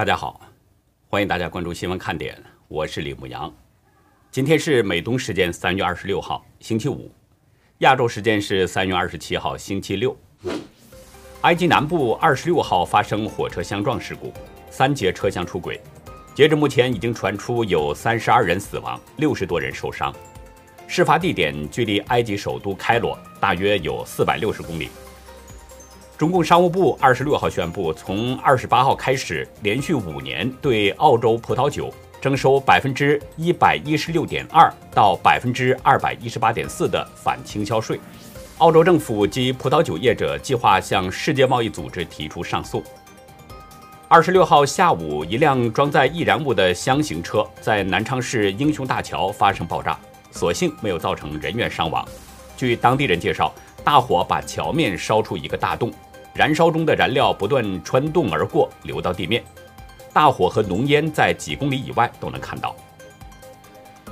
大家好，欢迎大家关注新闻看点，我是李牧阳。今天是美东时间三月二十六号，星期五；亚洲时间是三月二十七号，星期六。埃及南部二十六号发生火车相撞事故，三节车厢出轨。截至目前，已经传出有三十二人死亡，六十多人受伤。事发地点距离埃及首都开罗大约有四百六十公里。中共商务部二十六号宣布，从二十八号开始，连续五年对澳洲葡萄酒征收百分之一百一十六点二到百分之二百一十八点四的反倾销税。澳洲政府及葡萄酒业者计划向世界贸易组织提出上诉。二十六号下午，一辆装载易燃物的箱型车在南昌市英雄大桥发生爆炸，所幸没有造成人员伤亡。据当地人介绍，大火把桥面烧出一个大洞。燃烧中的燃料不断穿洞而过，流到地面。大火和浓烟在几公里以外都能看到。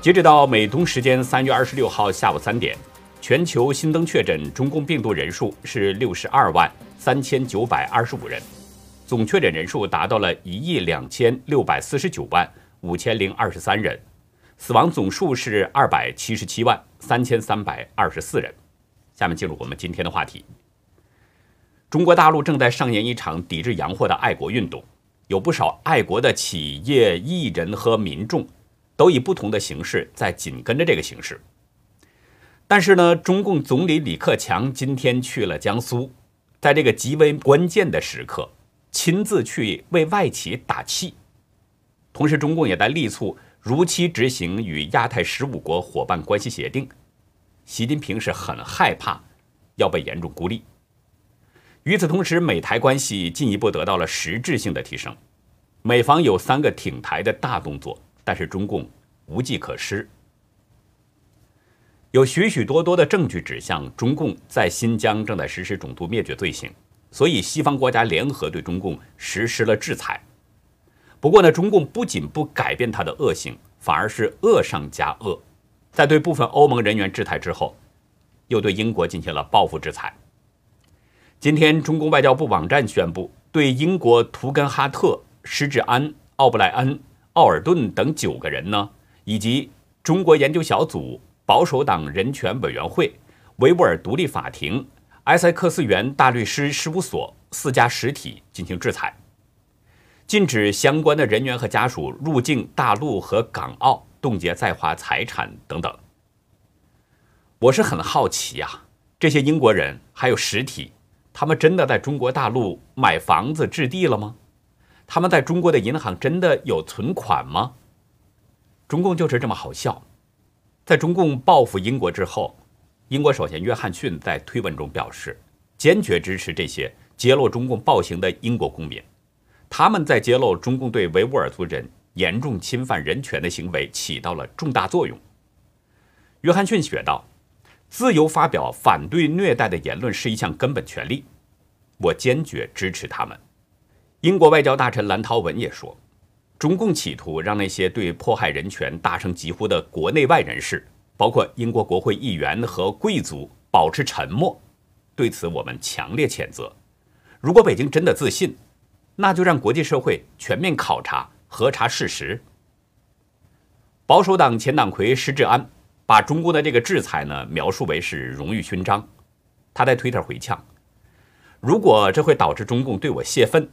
截止到美东时间三月二十六号下午三点，全球新增确诊中共病毒人数是六十二万三千九百二十五人，总确诊人数达到了一亿两千六百四十九万五千零二十三人，死亡总数是二百七十七万三千三百二十四人。下面进入我们今天的话题。中国大陆正在上演一场抵制洋货的爱国运动，有不少爱国的企业、艺人和民众，都以不同的形式在紧跟着这个形势。但是呢，中共总理李克强今天去了江苏，在这个极为关键的时刻，亲自去为外企打气。同时，中共也在力促如期执行与亚太十五国伙伴关系协定。习近平是很害怕要被严重孤立。与此同时，美台关系进一步得到了实质性的提升。美方有三个挺台的大动作，但是中共无计可施。有许许多多的证据指向中共在新疆正在实施种族灭绝罪行，所以西方国家联合对中共实施了制裁。不过呢，中共不仅不改变它的恶行，反而是恶上加恶。在对部分欧盟人员制裁之后，又对英国进行了报复制裁。今天，中共外交部网站宣布，对英国图根哈特、施志安、奥布莱恩、奥尔顿等九个人呢，以及中国研究小组、保守党人权委员会、维吾尔独立法庭、埃塞克斯元大律师事务所四家实体进行制裁，禁止相关的人员和家属入境大陆和港澳，冻结在华财产等等。我是很好奇呀，这些英国人还有实体。他们真的在中国大陆买房子置地了吗？他们在中国的银行真的有存款吗？中共就是这么好笑。在中共报复英国之后，英国首相约翰逊在推文中表示，坚决支持这些揭露中共暴行的英国公民。他们在揭露中共对维吾尔族人严重侵犯人权的行为起到了重大作用。约翰逊写道。自由发表反对虐待的言论是一项根本权利，我坚决支持他们。英国外交大臣蓝韬文也说，中共企图让那些对迫害人权大声疾呼的国内外人士，包括英国国会议员和贵族，保持沉默。对此，我们强烈谴责。如果北京真的自信，那就让国际社会全面考察、核查事实。保守党前党魁施志安。把中共的这个制裁呢描述为是荣誉勋章，他在推特回呛：“如果这会导致中共对我泄愤，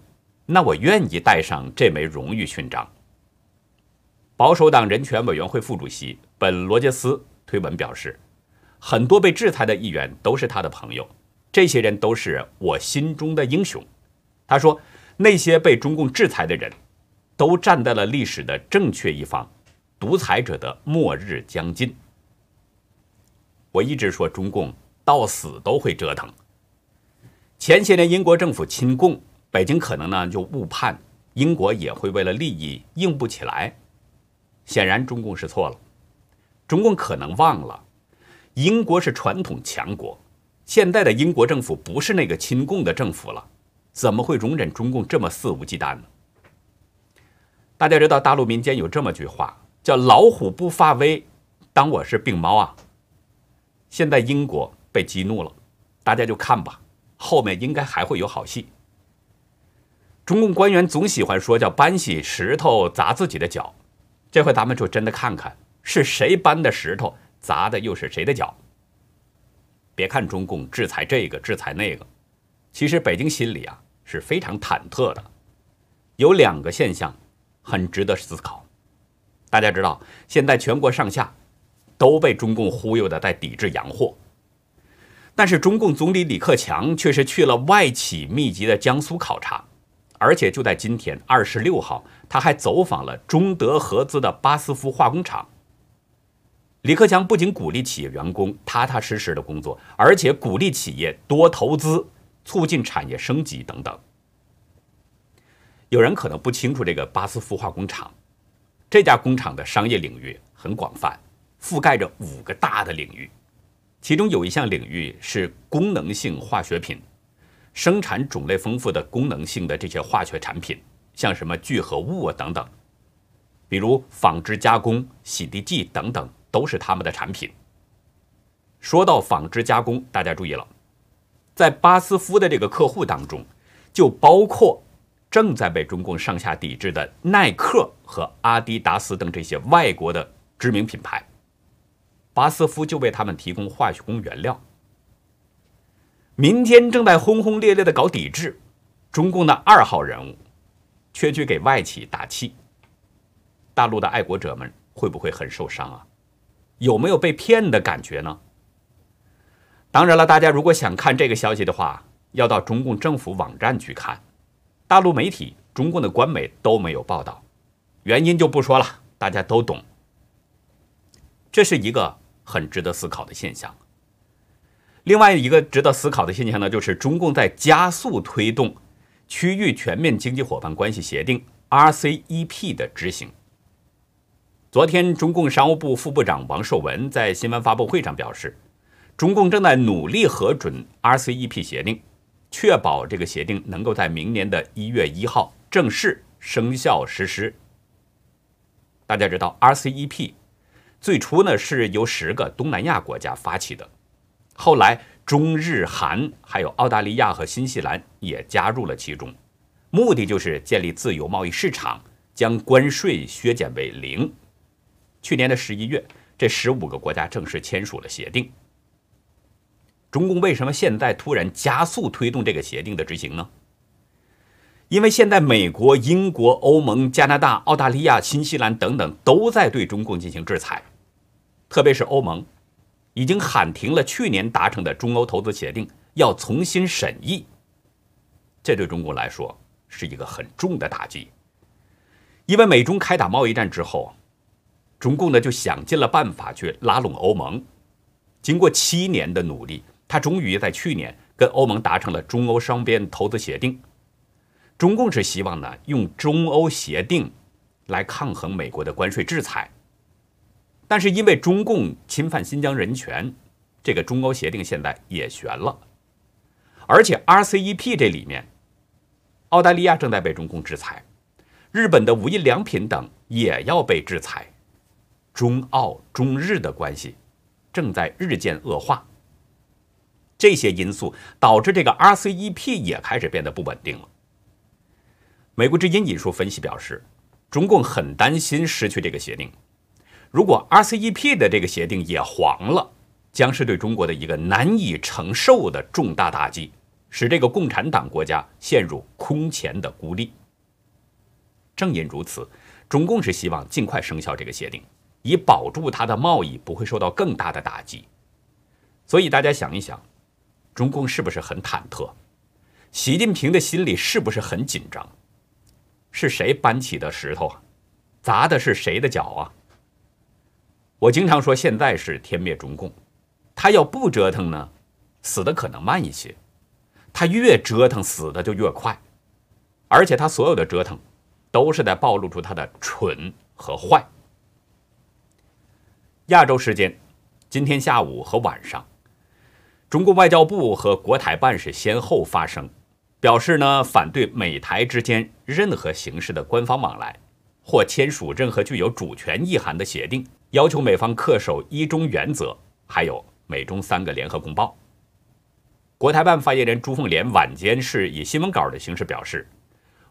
那我愿意带上这枚荣誉勋章。”保守党人权委员会副主席本罗杰斯推文表示：“很多被制裁的议员都是他的朋友，这些人都是我心中的英雄。”他说：“那些被中共制裁的人，都站在了历史的正确一方，独裁者的末日将近。”我一直说中共到死都会折腾。前些年英国政府亲共，北京可能呢就误判英国也会为了利益硬不起来。显然中共是错了，中共可能忘了，英国是传统强国，现在的英国政府不是那个亲共的政府了，怎么会容忍中共这么肆无忌惮呢？大家知道大陆民间有这么句话，叫“老虎不发威，当我是病猫啊”。现在英国被激怒了，大家就看吧，后面应该还会有好戏。中共官员总喜欢说叫搬起石头砸自己的脚，这回咱们就真的看看是谁搬的石头，砸的又是谁的脚。别看中共制裁这个制裁那个，其实北京心里啊是非常忐忑的。有两个现象很值得思考。大家知道，现在全国上下都被中共忽悠的在抵制洋货，但是中共总理李克强却是去了外企密集的江苏考察。而且就在今天，二十六号，他还走访了中德合资的巴斯夫化工厂。李克强不仅鼓励企业员工踏踏实实的工作，而且鼓励企业多投资，促进产业升级等等。有人可能不清楚这个巴斯夫化工厂，这家工厂的商业领域很广泛，覆盖着五个大的领域，其中有一项领域是功能性化学品。生产种类丰富的功能性的这些化学产品，像什么聚合物啊等等，比如纺织加工、洗涤剂等等，都是他们的产品。说到纺织加工，大家注意了，在巴斯夫的这个客户当中，就包括正在被中共上下抵制的耐克和阿迪达斯等这些外国的知名品牌，巴斯夫就为他们提供化学工原料。民间正在轰轰烈烈的搞抵制，中共的二号人物却去给外企打气。大陆的爱国者们会不会很受伤啊？有没有被骗的感觉呢？当然了，大家如果想看这个消息的话，要到中共政府网站去看，大陆媒体、中共的官媒都没有报道，原因就不说了，大家都懂。这是一个很值得思考的现象。另外一个值得思考的现象呢，就是中共在加速推动区域全面经济伙伴关系协定 （RCEP） 的执行。昨天，中共商务部副部长王受文在新闻发布会上表示，中共正在努力核准 RCEP 协定，确保这个协定能够在明年的一月一号正式生效实施。大家知道，RCEP 最初呢是由十个东南亚国家发起的。后来，中日韩还有澳大利亚和新西兰也加入了其中，目的就是建立自由贸易市场，将关税削减为零。去年的十一月，这十五个国家正式签署了协定。中共为什么现在突然加速推动这个协定的执行呢？因为现在美国、英国、欧盟、加拿大、澳大利亚、新西兰等等都在对中共进行制裁，特别是欧盟。已经喊停了去年达成的中欧投资协定，要重新审议。这对中国来说是一个很重的打击，因为美中开打贸易战之后，中共呢就想尽了办法去拉拢欧盟。经过七年的努力，他终于在去年跟欧盟达成了中欧双边投资协定。中共是希望呢用中欧协定来抗衡美国的关税制裁。但是因为中共侵犯新疆人权，这个中欧协定现在也悬了。而且 RCEP 这里面，澳大利亚正在被中共制裁，日本的无印良品等也要被制裁，中澳中日的关系正在日渐恶化。这些因素导致这个 RCEP 也开始变得不稳定了。美国之音引述分析表示，中共很担心失去这个协定。如果 RCEP 的这个协定也黄了，将是对中国的一个难以承受的重大打击，使这个共产党国家陷入空前的孤立。正因如此，中共是希望尽快生效这个协定，以保住它的贸易不会受到更大的打击。所以大家想一想，中共是不是很忐忑？习近平的心里是不是很紧张？是谁搬起的石头啊？砸的是谁的脚啊？我经常说，现在是天灭中共，他要不折腾呢，死的可能慢一些；他越折腾，死的就越快。而且他所有的折腾，都是在暴露出他的蠢和坏。亚洲时间今天下午和晚上，中国外交部和国台办是先后发声，表示呢反对美台之间任何形式的官方往来，或签署任何具有主权意涵的协定。要求美方恪守一中原则，还有美中三个联合公报。国台办发言人朱凤莲晚间是以新闻稿的形式表示，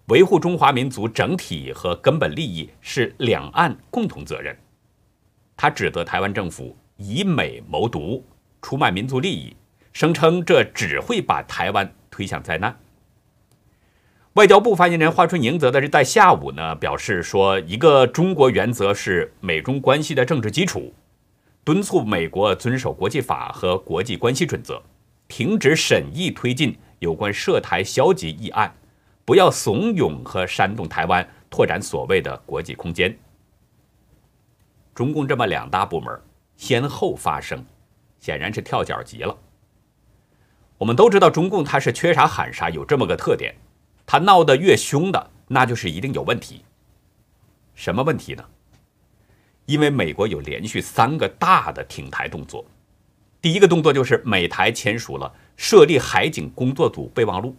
维护中华民族整体和根本利益是两岸共同责任。他指责台湾政府以美谋独，出卖民族利益，声称这只会把台湾推向灾难。外交部发言人华春莹则在在下午呢表示说，一个中国原则是美中关系的政治基础，敦促美国遵守国际法和国际关系准则，停止审议推进有关涉台消极议案。不要怂恿和煽动台湾拓展所谓的国际空间。中共这么两大部门先后发声，显然是跳脚极了。我们都知道，中共它是缺啥喊啥，有这么个特点，他闹得越凶的，那就是一定有问题。什么问题呢？因为美国有连续三个大的挺台动作，第一个动作就是美台签署了设立海警工作组备忘录。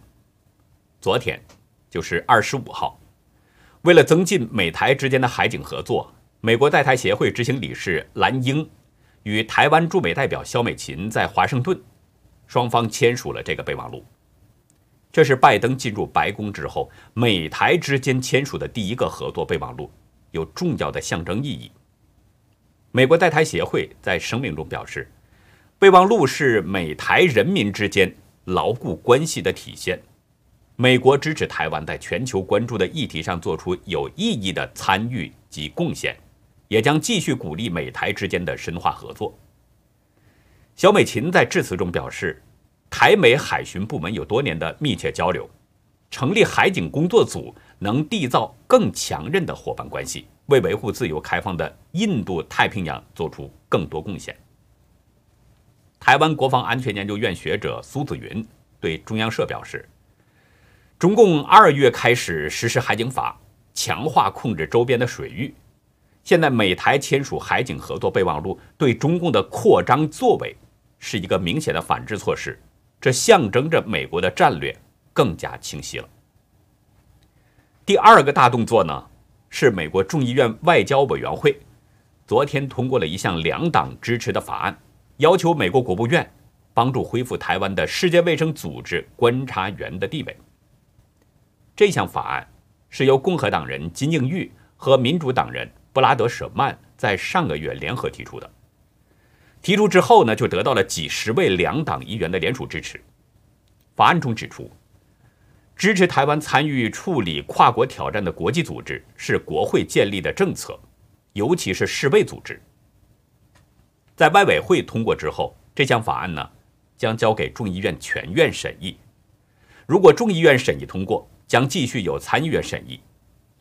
昨天，就是二十五号，为了增进美台之间的海警合作，美国在台协会执行理事蓝英与台湾驻美代表肖美琴在华盛顿，双方签署了这个备忘录。这是拜登进入白宫之后，美台之间签署的第一个合作备忘录，有重要的象征意义。美国在台协会在声明中表示，备忘录是美台人民之间牢固关系的体现。美国支持台湾在全球关注的议题上做出有意义的参与及贡献，也将继续鼓励美台之间的深化合作。小美琴在致辞中表示，台美海巡部门有多年的密切交流，成立海警工作组能缔造更强韧的伙伴关系，为维护自由开放的印度太平洋做出更多贡献。台湾国防安全研究院学者苏子云对中央社表示。中共二月开始实施海警法，强化控制周边的水域。现在美台签署海警合作备忘录，对中共的扩张作为是一个明显的反制措施。这象征着美国的战略更加清晰了。第二个大动作呢，是美国众议院外交委员会昨天通过了一项两党支持的法案，要求美国国务院帮助恢复台湾的世界卫生组织观察员的地位。这项法案是由共和党人金应玉和民主党人布拉德舍曼在上个月联合提出的。提出之后呢，就得到了几十位两党议员的联署支持。法案中指出，支持台湾参与处理跨国挑战的国际组织是国会建立的政策，尤其是世卫组织。在外委会通过之后，这项法案呢将交给众议院全院审议。如果众议院审议通过，将继续由参议院审议，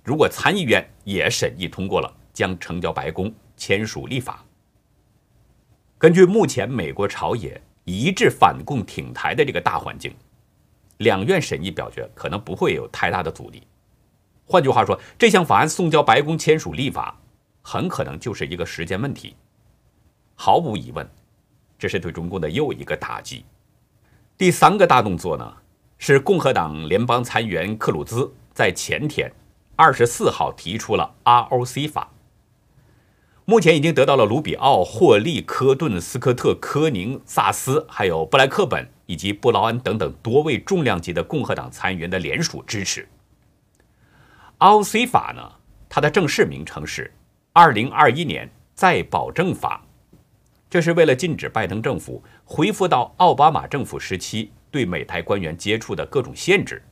如果参议院也审议通过了，将呈交白宫签署立法。根据目前美国朝野一致反共挺台的这个大环境，两院审议表决可能不会有太大的阻力。换句话说，这项法案送交白宫签署立法，很可能就是一个时间问题。毫无疑问，这是对中共的又一个打击。第三个大动作呢？是共和党联邦参议员克鲁兹在前天二十四号提出了 ROC 法，目前已经得到了卢比奥、霍利、科顿、斯科特、科宁、萨斯，还有布莱克本以及布劳恩等等多位重量级的共和党参议员的联署支持。ROC 法呢，它的正式名称是《二零二一年再保证法》，这是为了禁止拜登政府恢复到奥巴马政府时期。对美台官员接触的各种限制，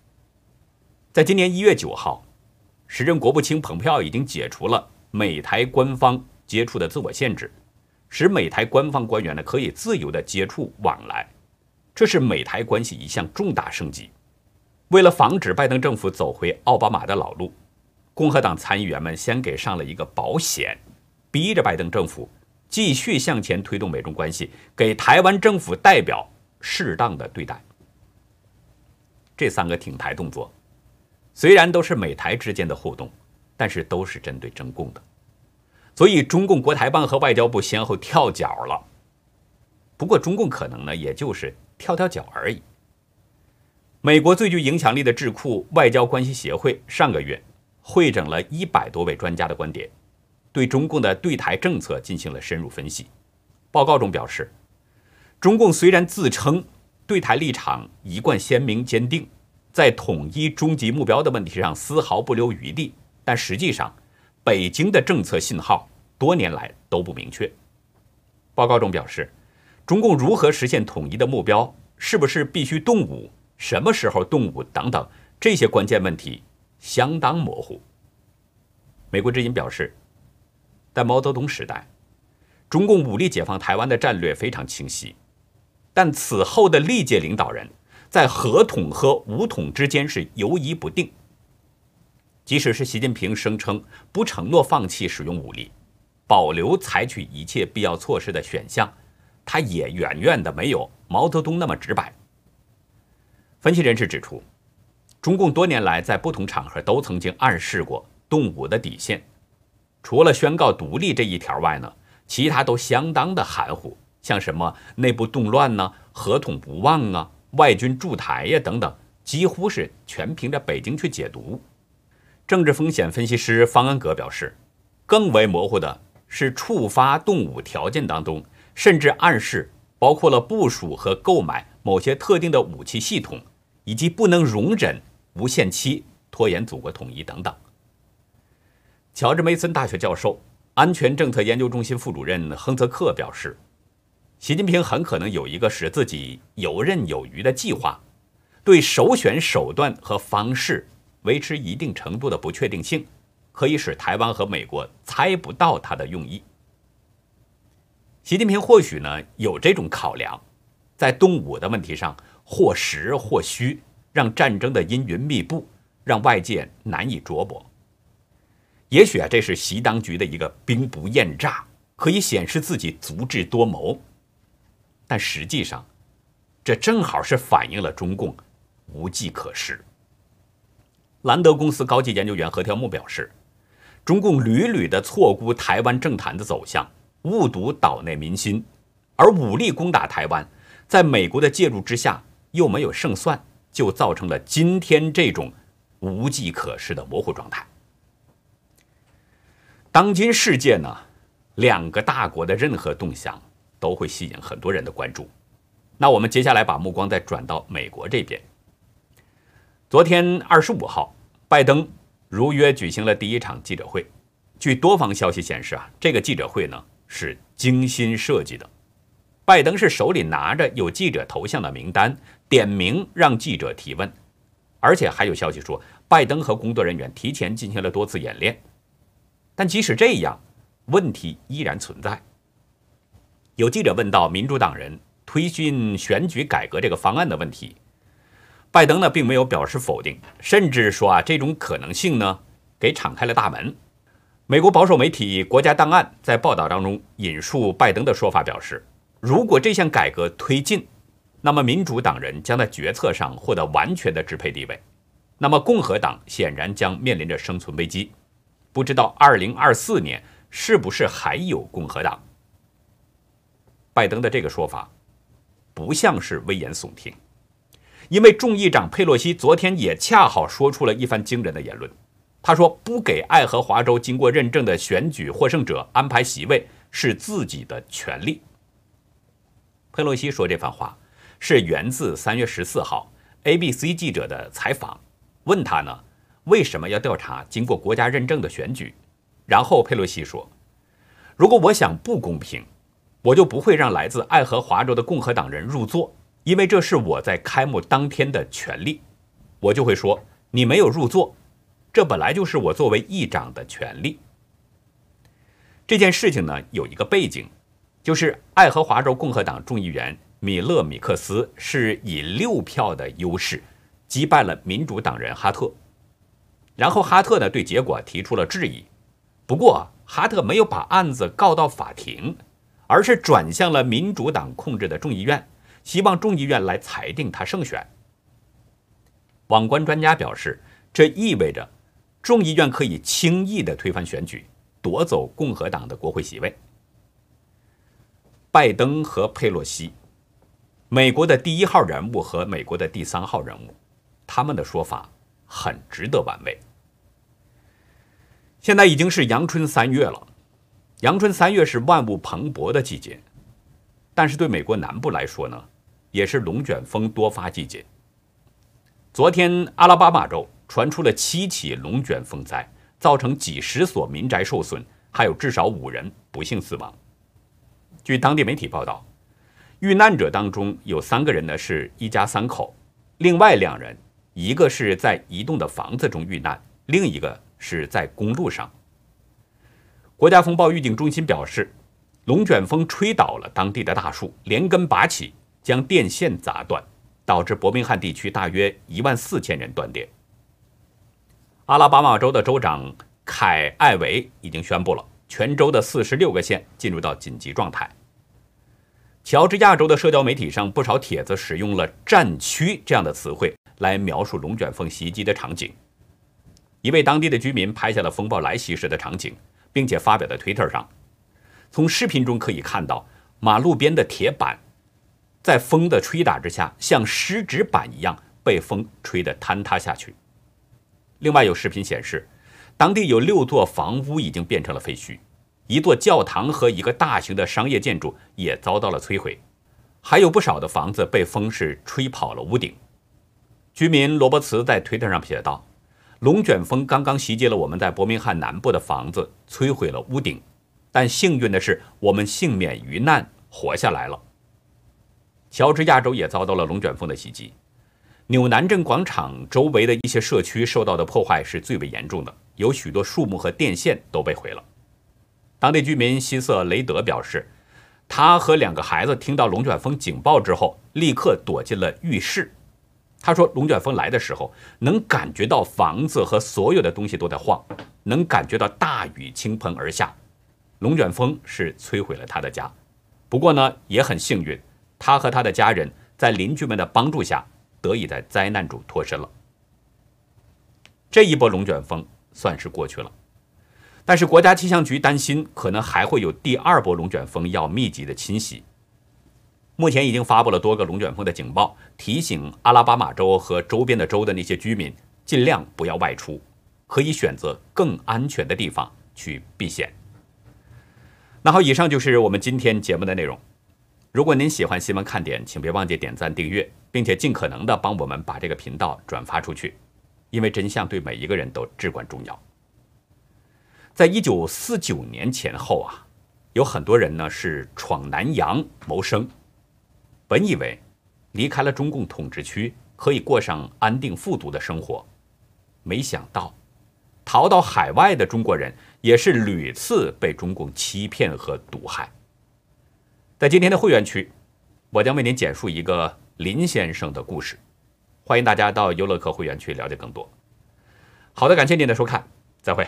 在今年一月九号，时任国务卿蓬佩奥已经解除了美台官方接触的自我限制，使美台官方官员呢可以自由的接触往来，这是美台关系一项重大升级。为了防止拜登政府走回奥巴马的老路，共和党参议员们先给上了一个保险，逼着拜登政府继续向前推动美中关系，给台湾政府代表适当的对待。这三个挺台动作，虽然都是美台之间的互动，但是都是针对中共的，所以中共国台办和外交部先后跳脚了。不过中共可能呢，也就是跳跳脚而已。美国最具影响力的智库外交关系协会上个月会诊了一百多位专家的观点，对中共的对台政策进行了深入分析。报告中表示，中共虽然自称。对台立场一贯鲜明坚定，在统一终极目标的问题上丝毫不留余地，但实际上，北京的政策信号多年来都不明确。报告中表示，中共如何实现统一的目标，是不是必须动武，什么时候动武等等这些关键问题相当模糊。美国之音表示，在毛泽东时代，中共武力解放台湾的战略非常清晰，但此后的历届领导人。在合统和武统之间是游移不定。即使是习近平声称不承诺放弃使用武力，保留采取一切必要措施的选项，他也远远的没有毛泽东那么直白。分析人士指出，中共多年来在不同场合都曾经暗示过动武的底线，除了宣告独立这一条外呢，其他都相当的含糊，像什么内部动乱呢，合统不忘啊。外军驻台呀，等等，几乎是全凭着北京去解读。政治风险分析师方恩格表示，更为模糊的是触发动武条件当中，甚至暗示包括了部署和购买某些特定的武器系统，以及不能容忍无限期拖延祖国统一等等。乔治梅森大学教授、安全政策研究中心副主任亨泽克表示。习近平很可能有一个使自己游刃有余的计划，对首选手段和方式维持一定程度的不确定性，可以使台湾和美国猜不到他的用意。习近平或许呢有这种考量，在动武的问题上或实或虚，让战争的阴云密布，让外界难以捉摸。也许啊，这是习当局的一个兵不厌诈，可以显示自己足智多谋。但实际上，这正好是反映了中共无计可施。兰德公司高级研究员何条木表示，中共屡屡的错估台湾政坛的走向，误读岛内民心，而武力攻打台湾，在美国的介入之下又没有胜算，就造成了今天这种无计可施的模糊状态。当今世界呢，两个大国的任何动向。都会吸引很多人的关注。那我们接下来把目光再转到美国这边。昨天二十五号，拜登如约举行了第一场记者会。据多方消息显示啊，这个记者会呢是精心设计的。拜登是手里拿着有记者头像的名单，点名让记者提问，而且还有消息说，拜登和工作人员提前进行了多次演练。但即使这样，问题依然存在。有记者问到民主党人推进选举改革这个方案的问题，拜登呢并没有表示否定，甚至说啊这种可能性呢给敞开了大门。美国保守媒体《国家档案》在报道当中引述拜登的说法表示，如果这项改革推进，那么民主党人将在决策上获得完全的支配地位，那么共和党显然将面临着生存危机。不知道2024年是不是还有共和党？拜登的这个说法，不像是危言耸听，因为众议长佩洛西昨天也恰好说出了一番惊人的言论。他说：“不给爱荷华州经过认证的选举获胜者安排席位是自己的权利。”佩洛西说这番话是源自三月十四号 ABC 记者的采访，问他呢为什么要调查经过国家认证的选举？然后佩洛西说：“如果我想不公平。”我就不会让来自爱荷华州的共和党人入座，因为这是我在开幕当天的权利。我就会说你没有入座，这本来就是我作为议长的权利。这件事情呢有一个背景，就是爱荷华州共和党众议员米勒米克斯是以六票的优势击败了民主党人哈特，然后哈特呢对结果提出了质疑，不过哈特没有把案子告到法庭。而是转向了民主党控制的众议院，希望众议院来裁定他胜选。网关专家表示，这意味着众议院可以轻易的推翻选举，夺走共和党的国会席位。拜登和佩洛西，美国的第一号人物和美国的第三号人物，他们的说法很值得玩味。现在已经是阳春三月了。阳春三月是万物蓬勃的季节，但是对美国南部来说呢，也是龙卷风多发季节。昨天阿拉巴马州传出了七起龙卷风灾，造成几十所民宅受损，还有至少五人不幸死亡。据当地媒体报道，遇难者当中有三个人呢是一家三口，另外两人一个是在移动的房子中遇难，另一个是在公路上。国家风暴预警中心表示，龙卷风吹倒了当地的大树，连根拔起，将电线砸断，导致伯明翰地区大约一万四千人断电。阿拉巴马州的州长凯艾维已经宣布了，全州的四十六个县进入到紧急状态。乔治亚州的社交媒体上，不少帖子使用了“战区”这样的词汇来描述龙卷风袭击的场景。一位当地的居民拍下了风暴来袭时的场景。并且发表在推特上。从视频中可以看到，马路边的铁板在风的吹打之下，像湿纸板一样被风吹得坍塌下去。另外，有视频显示，当地有六座房屋已经变成了废墟，一座教堂和一个大型的商业建筑也遭到了摧毁，还有不少的房子被风势吹跑了屋顶。居民罗伯茨在推特上写道。龙卷风刚刚袭击了我们在伯明翰南部的房子，摧毁了屋顶，但幸运的是，我们幸免于难，活下来了。乔治亚州也遭到了龙卷风的袭击，纽南镇广场周围的一些社区受到的破坏是最为严重的，有许多树木和电线都被毁了。当地居民希瑟雷德表示，他和两个孩子听到龙卷风警报之后，立刻躲进了浴室。他说：“龙卷风来的时候，能感觉到房子和所有的东西都在晃，能感觉到大雨倾盆而下。龙卷风是摧毁了他的家，不过呢，也很幸运，他和他的家人在邻居们的帮助下，得以在灾难中脱身了。这一波龙卷风算是过去了，但是国家气象局担心，可能还会有第二波龙卷风要密集的侵袭。”目前已经发布了多个龙卷风的警报，提醒阿拉巴马州和周边的州的那些居民尽量不要外出，可以选择更安全的地方去避险。那好，以上就是我们今天节目的内容。如果您喜欢新闻看点，请别忘记点赞、订阅，并且尽可能的帮我们把这个频道转发出去，因为真相对每一个人都至关重要。在一九四九年前后啊，有很多人呢是闯南洋谋生。本以为离开了中共统治区可以过上安定富足的生活，没想到逃到海外的中国人也是屡次被中共欺骗和毒害。在今天的会员区，我将为您简述一个林先生的故事，欢迎大家到优乐客会员区了解更多。好的，感谢您的收看，再会。